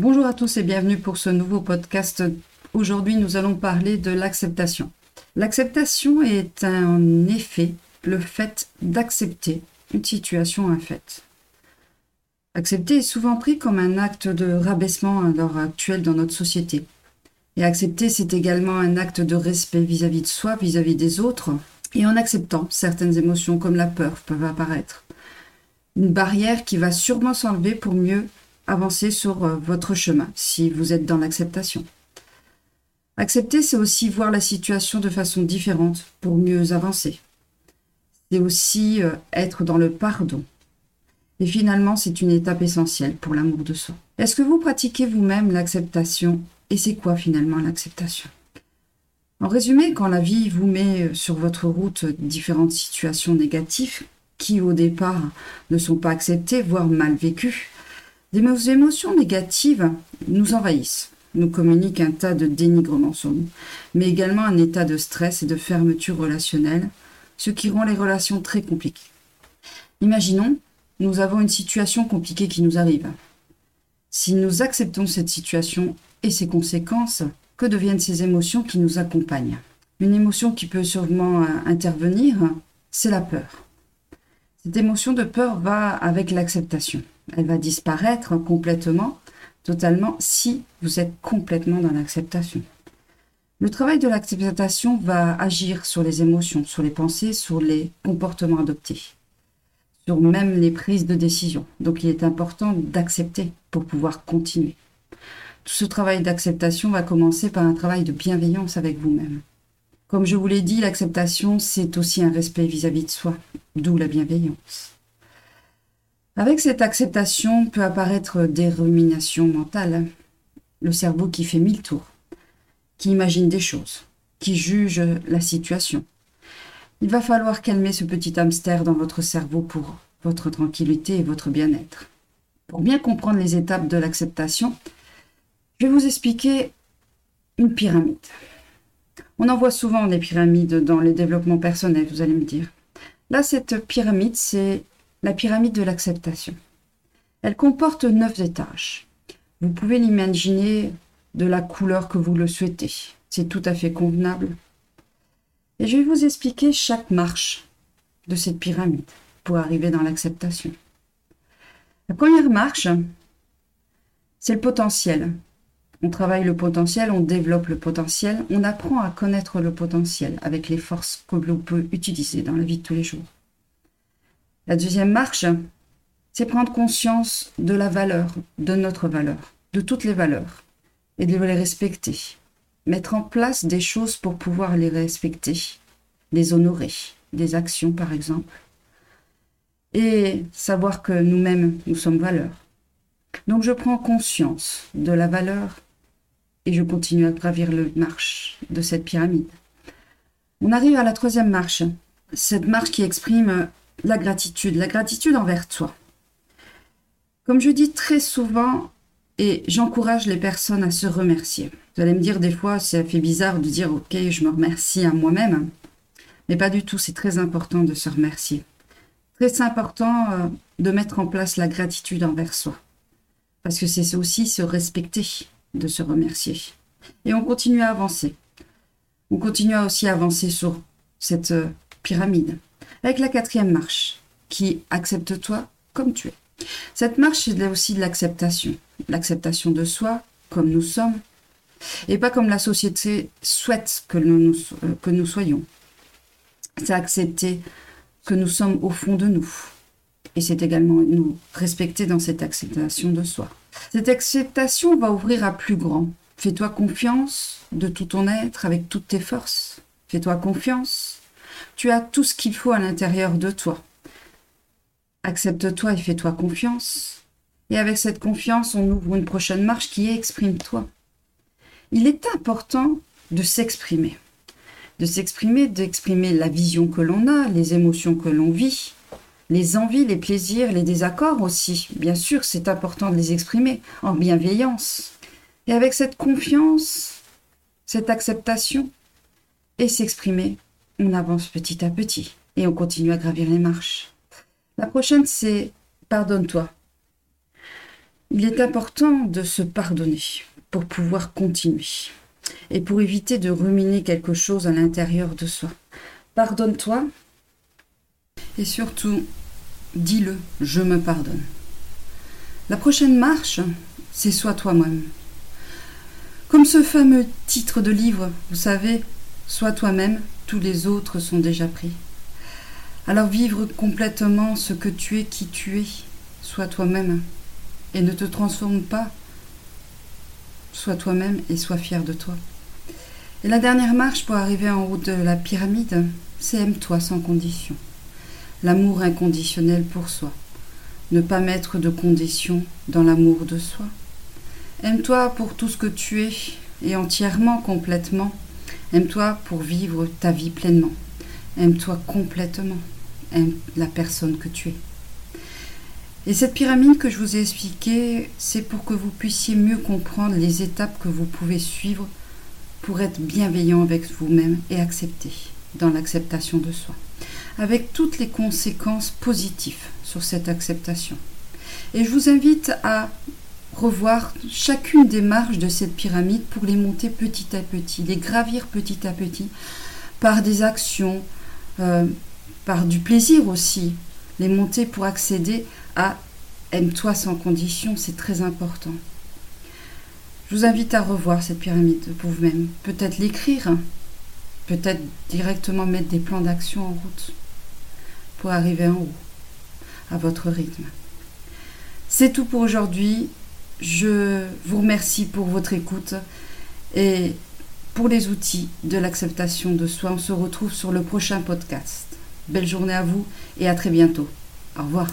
Bonjour à tous et bienvenue pour ce nouveau podcast. Aujourd'hui, nous allons parler de l'acceptation. L'acceptation est en effet le fait d'accepter une situation infaite. Accepter est souvent pris comme un acte de rabaissement à l'heure actuelle dans notre société. Et accepter, c'est également un acte de respect vis-à-vis de soi, vis-à-vis des autres. Et en acceptant, certaines émotions comme la peur peuvent apparaître. Une barrière qui va sûrement s'enlever pour mieux avancer sur euh, votre chemin si vous êtes dans l'acceptation. Accepter, c'est aussi voir la situation de façon différente pour mieux avancer. C'est aussi euh, être dans le pardon. Et finalement, c'est une étape essentielle pour l'amour de soi. Est-ce que vous pratiquez vous-même l'acceptation? Et c'est quoi finalement l'acceptation? En résumé, quand la vie vous met euh, sur votre route différentes situations négatives qui au départ ne sont pas acceptées, voire mal vécues, des émotions négatives nous envahissent, nous communiquent un tas de dénigrement sur nous, mais également un état de stress et de fermeture relationnelle, ce qui rend les relations très compliquées. Imaginons, nous avons une situation compliquée qui nous arrive. Si nous acceptons cette situation et ses conséquences, que deviennent ces émotions qui nous accompagnent? Une émotion qui peut sûrement euh, intervenir, c'est la peur. Cette émotion de peur va avec l'acceptation elle va disparaître complètement, totalement, si vous êtes complètement dans l'acceptation. Le travail de l'acceptation va agir sur les émotions, sur les pensées, sur les comportements adoptés, sur même les prises de décision. Donc il est important d'accepter pour pouvoir continuer. Tout ce travail d'acceptation va commencer par un travail de bienveillance avec vous-même. Comme je vous l'ai dit, l'acceptation, c'est aussi un respect vis-à-vis -vis de soi, d'où la bienveillance. Avec cette acceptation peut apparaître des ruminations mentales, le cerveau qui fait mille tours, qui imagine des choses, qui juge la situation. Il va falloir calmer ce petit hamster dans votre cerveau pour votre tranquillité et votre bien-être. Pour bien comprendre les étapes de l'acceptation, je vais vous expliquer une pyramide. On en voit souvent des pyramides dans les développements personnels, vous allez me dire. Là, cette pyramide, c'est la pyramide de l'acceptation. Elle comporte neuf étages. Vous pouvez l'imaginer de la couleur que vous le souhaitez. C'est tout à fait convenable. Et je vais vous expliquer chaque marche de cette pyramide pour arriver dans l'acceptation. La première marche, c'est le potentiel. On travaille le potentiel, on développe le potentiel, on apprend à connaître le potentiel avec les forces que l'on peut utiliser dans la vie de tous les jours. La deuxième marche, c'est prendre conscience de la valeur, de notre valeur, de toutes les valeurs, et de les respecter. Mettre en place des choses pour pouvoir les respecter, les honorer, des actions par exemple, et savoir que nous-mêmes, nous sommes valeurs. Donc je prends conscience de la valeur et je continue à gravir le marche de cette pyramide. On arrive à la troisième marche, cette marche qui exprime la gratitude, la gratitude envers toi. Comme je dis très souvent, et j'encourage les personnes à se remercier. Vous allez me dire des fois, ça fait bizarre de dire, ok, je me remercie à moi-même, mais pas du tout, c'est très important de se remercier. Très important euh, de mettre en place la gratitude envers soi, parce que c'est aussi se respecter, de se remercier. Et on continue à avancer. On continue aussi à avancer sur cette euh, pyramide avec la quatrième marche, qui accepte-toi comme tu es. Cette marche, c'est aussi de l'acceptation. L'acceptation de soi, comme nous sommes, et pas comme la société souhaite que nous, euh, que nous soyons. C'est accepter que nous sommes au fond de nous. Et c'est également nous respecter dans cette acceptation de soi. Cette acceptation va ouvrir à plus grand. Fais-toi confiance de tout ton être avec toutes tes forces. Fais-toi confiance tu as tout ce qu'il faut à l'intérieur de toi. Accepte-toi et fais-toi confiance. Et avec cette confiance, on ouvre une prochaine marche qui est exprime-toi. Il est important de s'exprimer. De s'exprimer, d'exprimer la vision que l'on a, les émotions que l'on vit, les envies, les plaisirs, les désaccords aussi. Bien sûr, c'est important de les exprimer en bienveillance. Et avec cette confiance, cette acceptation, et s'exprimer on avance petit à petit et on continue à gravir les marches. La prochaine, c'est pardonne-toi. Il est important de se pardonner pour pouvoir continuer et pour éviter de ruminer quelque chose à l'intérieur de soi. Pardonne-toi et surtout, dis-le, je me pardonne. La prochaine marche, c'est Sois toi-même. Comme ce fameux titre de livre, vous savez, Sois toi-même, tous les autres sont déjà pris. Alors vivre complètement ce que tu es, qui tu es, sois toi-même et ne te transforme pas. Sois toi-même et sois fier de toi. Et la dernière marche pour arriver en haut de la pyramide, c'est aime-toi sans condition. L'amour inconditionnel pour soi. Ne pas mettre de conditions dans l'amour de soi. Aime-toi pour tout ce que tu es et entièrement, complètement. Aime-toi pour vivre ta vie pleinement. Aime-toi complètement. Aime la personne que tu es. Et cette pyramide que je vous ai expliquée, c'est pour que vous puissiez mieux comprendre les étapes que vous pouvez suivre pour être bienveillant avec vous-même et accepter dans l'acceptation de soi, avec toutes les conséquences positives sur cette acceptation. Et je vous invite à revoir chacune des marches de cette pyramide pour les monter petit à petit, les gravir petit à petit par des actions, euh, par du plaisir aussi, les monter pour accéder à Aime-toi sans condition, c'est très important. Je vous invite à revoir cette pyramide pour vous-même, peut-être l'écrire, peut-être directement mettre des plans d'action en route pour arriver en haut, à votre rythme. C'est tout pour aujourd'hui. Je vous remercie pour votre écoute et pour les outils de l'acceptation de soi. On se retrouve sur le prochain podcast. Belle journée à vous et à très bientôt. Au revoir.